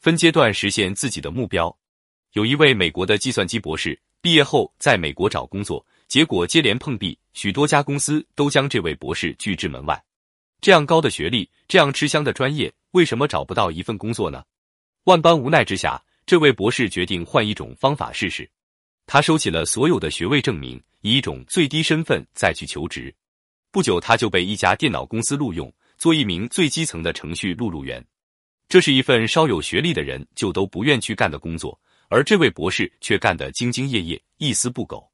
分阶段实现自己的目标。有一位美国的计算机博士毕业后在美国找工作，结果接连碰壁，许多家公司都将这位博士拒之门外。这样高的学历，这样吃香的专业，为什么找不到一份工作呢？万般无奈之下，这位博士决定换一种方法试试。他收起了所有的学位证明，以一种最低身份再去求职。不久，他就被一家电脑公司录用，做一名最基层的程序录入员。这是一份稍有学历的人就都不愿去干的工作，而这位博士却干得兢兢业业，一丝不苟。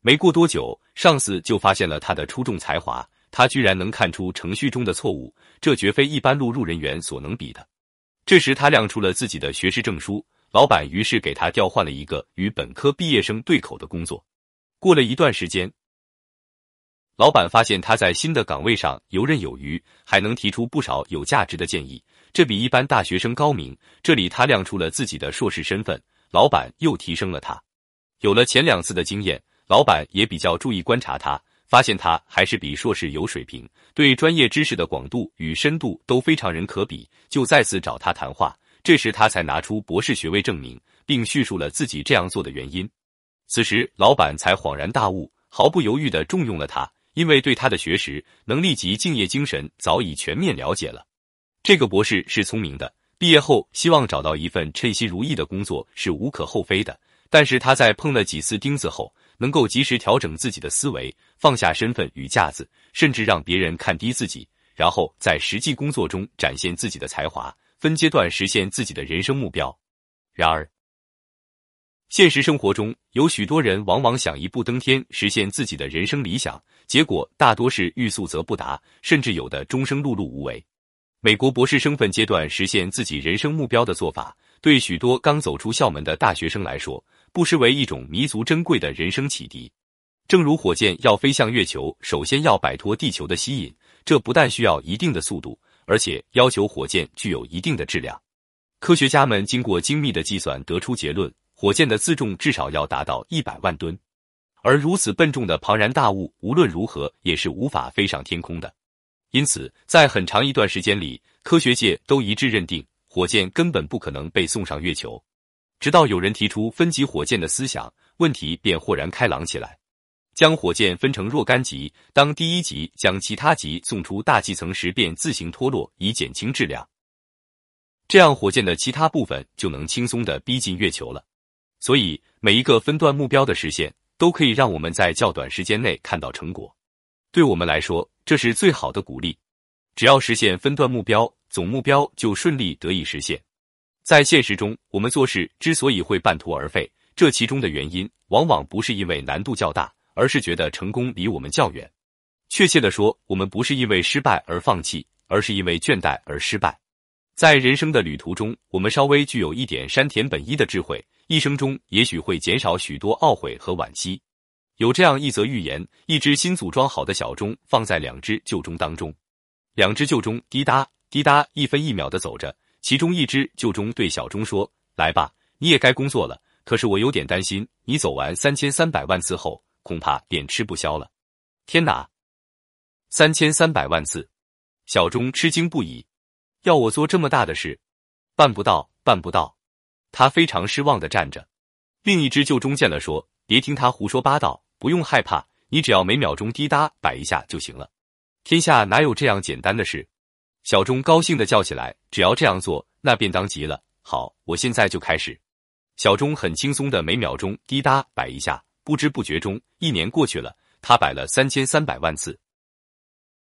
没过多久，上司就发现了他的出众才华，他居然能看出程序中的错误，这绝非一般录入人员所能比的。这时，他亮出了自己的学士证书。老板于是给他调换了一个与本科毕业生对口的工作。过了一段时间，老板发现他在新的岗位上游刃有余，还能提出不少有价值的建议，这比一般大学生高明。这里他亮出了自己的硕士身份，老板又提升了他。有了前两次的经验，老板也比较注意观察他，发现他还是比硕士有水平，对专业知识的广度与深度都非常人可比，就再次找他谈话。这时，他才拿出博士学位证明，并叙述了自己这样做的原因。此时，老板才恍然大悟，毫不犹豫地重用了他，因为对他的学识、能力及敬业精神早已全面了解了。这个博士是聪明的，毕业后希望找到一份称心如意的工作是无可厚非的。但是他在碰了几次钉子后，能够及时调整自己的思维，放下身份与架子，甚至让别人看低自己，然后在实际工作中展现自己的才华。分阶段实现自己的人生目标。然而，现实生活中有许多人往往想一步登天，实现自己的人生理想，结果大多是欲速则不达，甚至有的终生碌碌无为。美国博士生分阶段实现自己人生目标的做法，对许多刚走出校门的大学生来说，不失为一种弥足珍贵的人生启迪。正如火箭要飞向月球，首先要摆脱地球的吸引，这不但需要一定的速度。而且要求火箭具有一定的质量。科学家们经过精密的计算，得出结论：火箭的自重至少要达到一百万吨。而如此笨重的庞然大物，无论如何也是无法飞上天空的。因此，在很长一段时间里，科学界都一致认定，火箭根本不可能被送上月球。直到有人提出分级火箭的思想，问题便豁然开朗起来。将火箭分成若干级，当第一级将其他级送出大气层时，便自行脱落，以减轻质量。这样，火箭的其他部分就能轻松的逼近月球了。所以，每一个分段目标的实现，都可以让我们在较短时间内看到成果。对我们来说，这是最好的鼓励。只要实现分段目标，总目标就顺利得以实现。在现实中，我们做事之所以会半途而废，这其中的原因，往往不是因为难度较大。而是觉得成功离我们较远。确切的说，我们不是因为失败而放弃，而是因为倦怠而失败。在人生的旅途中，我们稍微具有一点山田本一的智慧，一生中也许会减少许多懊悔和惋惜。有这样一则寓言：一只新组装好的小钟放在两只旧钟当中，两只旧钟滴答滴答一分一秒的走着，其中一只旧钟对小钟说：“来吧，你也该工作了。可是我有点担心，你走完三千三百万次后。”恐怕便吃不消了。天哪，三千三百万次！小钟吃惊不已。要我做这么大的事，办不到，办不到。他非常失望的站着。另一只旧钟见了说：“别听他胡说八道，不用害怕，你只要每秒钟滴答摆一下就行了。天下哪有这样简单的事？”小钟高兴的叫起来：“只要这样做，那便当极了。好，我现在就开始。”小钟很轻松的每秒钟滴答摆一下。不知不觉中，一年过去了，他摆了三千三百万次。